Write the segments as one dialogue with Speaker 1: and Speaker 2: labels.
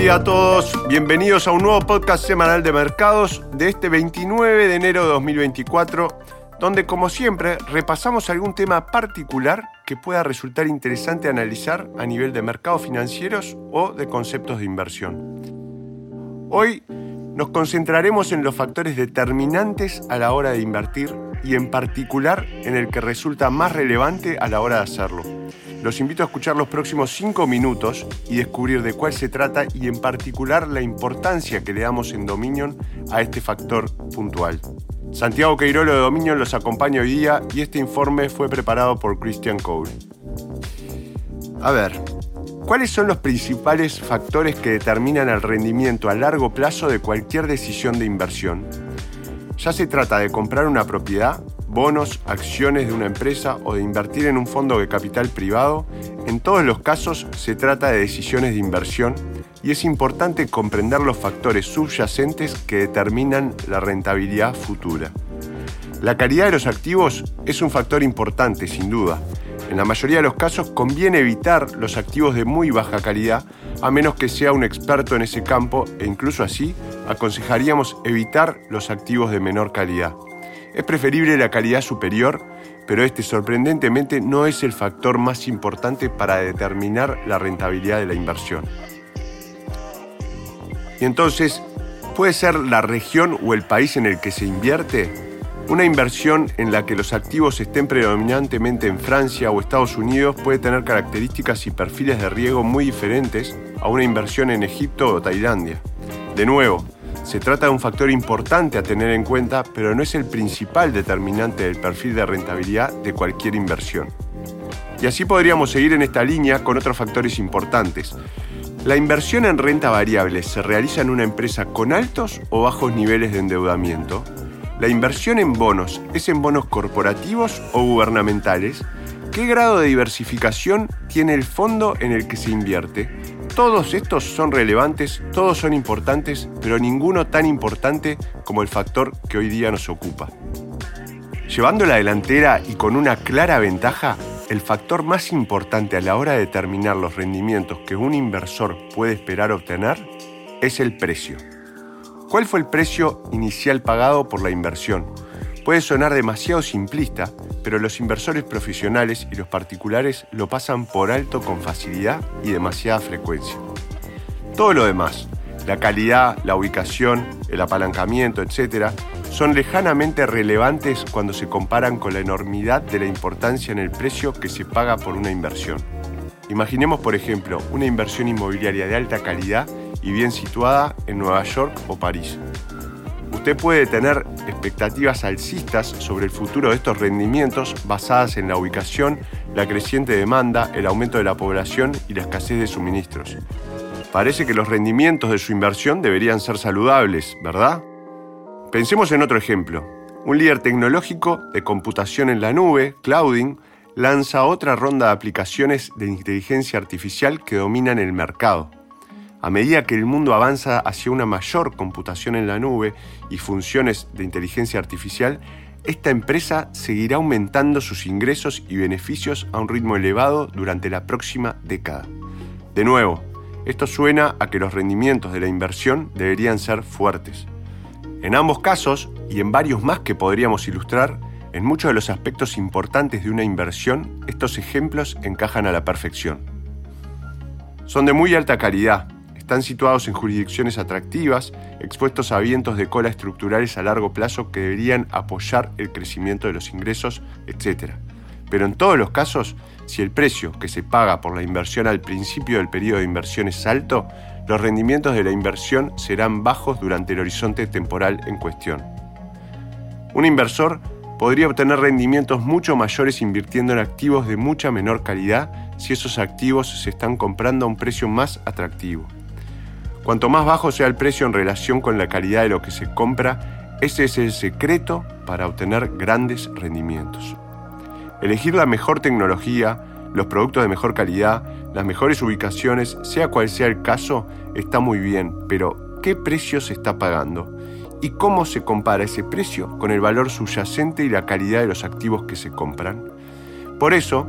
Speaker 1: día a todos, bienvenidos a un nuevo podcast semanal de mercados de este 29 de enero de 2024, donde como siempre repasamos algún tema particular que pueda resultar interesante analizar a nivel de mercados financieros o de conceptos de inversión. Hoy nos concentraremos en los factores determinantes a la hora de invertir y en particular en el que resulta más relevante a la hora de hacerlo los invito a escuchar los próximos cinco minutos y descubrir de cuál se trata y en particular la importancia que le damos en Dominion a este factor puntual. Santiago Queirolo de Dominion los acompaña hoy día y este informe fue preparado por Christian Cole. A ver, ¿cuáles son los principales factores que determinan el rendimiento a largo plazo de cualquier decisión de inversión? Ya se trata de comprar una propiedad, bonos, acciones de una empresa o de invertir en un fondo de capital privado, en todos los casos se trata de decisiones de inversión y es importante comprender los factores subyacentes que determinan la rentabilidad futura. La calidad de los activos es un factor importante, sin duda. En la mayoría de los casos conviene evitar los activos de muy baja calidad, a menos que sea un experto en ese campo e incluso así aconsejaríamos evitar los activos de menor calidad. Es preferible la calidad superior, pero este sorprendentemente no es el factor más importante para determinar la rentabilidad de la inversión. Y entonces, ¿puede ser la región o el país en el que se invierte? Una inversión en la que los activos estén predominantemente en Francia o Estados Unidos puede tener características y perfiles de riesgo muy diferentes a una inversión en Egipto o Tailandia. De nuevo, se trata de un factor importante a tener en cuenta, pero no es el principal determinante del perfil de rentabilidad de cualquier inversión. Y así podríamos seguir en esta línea con otros factores importantes. ¿La inversión en renta variable se realiza en una empresa con altos o bajos niveles de endeudamiento? ¿La inversión en bonos es en bonos corporativos o gubernamentales? ¿Qué grado de diversificación tiene el fondo en el que se invierte? Todos estos son relevantes, todos son importantes, pero ninguno tan importante como el factor que hoy día nos ocupa. Llevando la delantera y con una clara ventaja, el factor más importante a la hora de determinar los rendimientos que un inversor puede esperar obtener es el precio. ¿Cuál fue el precio inicial pagado por la inversión? Puede sonar demasiado simplista, pero los inversores profesionales y los particulares lo pasan por alto con facilidad y demasiada frecuencia. Todo lo demás, la calidad, la ubicación, el apalancamiento, etc., son lejanamente relevantes cuando se comparan con la enormidad de la importancia en el precio que se paga por una inversión. Imaginemos, por ejemplo, una inversión inmobiliaria de alta calidad y bien situada en Nueva York o París. Usted puede tener expectativas alcistas sobre el futuro de estos rendimientos basadas en la ubicación, la creciente demanda, el aumento de la población y la escasez de suministros. Parece que los rendimientos de su inversión deberían ser saludables, ¿verdad? Pensemos en otro ejemplo. Un líder tecnológico de computación en la nube, Clouding, lanza otra ronda de aplicaciones de inteligencia artificial que dominan el mercado. A medida que el mundo avanza hacia una mayor computación en la nube y funciones de inteligencia artificial, esta empresa seguirá aumentando sus ingresos y beneficios a un ritmo elevado durante la próxima década. De nuevo, esto suena a que los rendimientos de la inversión deberían ser fuertes. En ambos casos, y en varios más que podríamos ilustrar, en muchos de los aspectos importantes de una inversión, estos ejemplos encajan a la perfección. Son de muy alta calidad, están situados en jurisdicciones atractivas, expuestos a vientos de cola estructurales a largo plazo que deberían apoyar el crecimiento de los ingresos, etc. Pero en todos los casos, si el precio que se paga por la inversión al principio del periodo de inversión es alto, los rendimientos de la inversión serán bajos durante el horizonte temporal en cuestión. Un inversor podría obtener rendimientos mucho mayores invirtiendo en activos de mucha menor calidad si esos activos se están comprando a un precio más atractivo. Cuanto más bajo sea el precio en relación con la calidad de lo que se compra, ese es el secreto para obtener grandes rendimientos. Elegir la mejor tecnología, los productos de mejor calidad, las mejores ubicaciones, sea cual sea el caso, está muy bien, pero ¿qué precio se está pagando? ¿Y cómo se compara ese precio con el valor subyacente y la calidad de los activos que se compran? Por eso,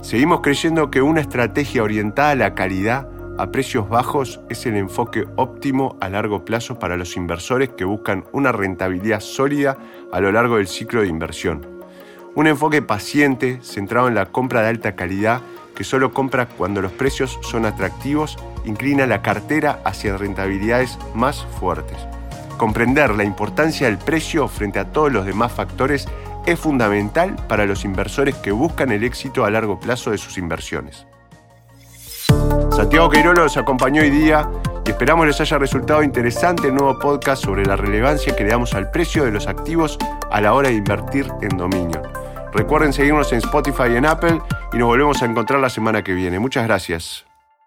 Speaker 1: seguimos creyendo que una estrategia orientada a la calidad a precios bajos es el enfoque óptimo a largo plazo para los inversores que buscan una rentabilidad sólida a lo largo del ciclo de inversión. Un enfoque paciente, centrado en la compra de alta calidad, que solo compra cuando los precios son atractivos, inclina la cartera hacia rentabilidades más fuertes. Comprender la importancia del precio frente a todos los demás factores es fundamental para los inversores que buscan el éxito a largo plazo de sus inversiones. Santiago Queirolo los acompañó hoy día y esperamos les haya resultado interesante el nuevo podcast sobre la relevancia que le damos al precio de los activos a la hora de invertir en dominio. Recuerden seguirnos en Spotify y en Apple y nos volvemos a encontrar la semana que viene. Muchas gracias.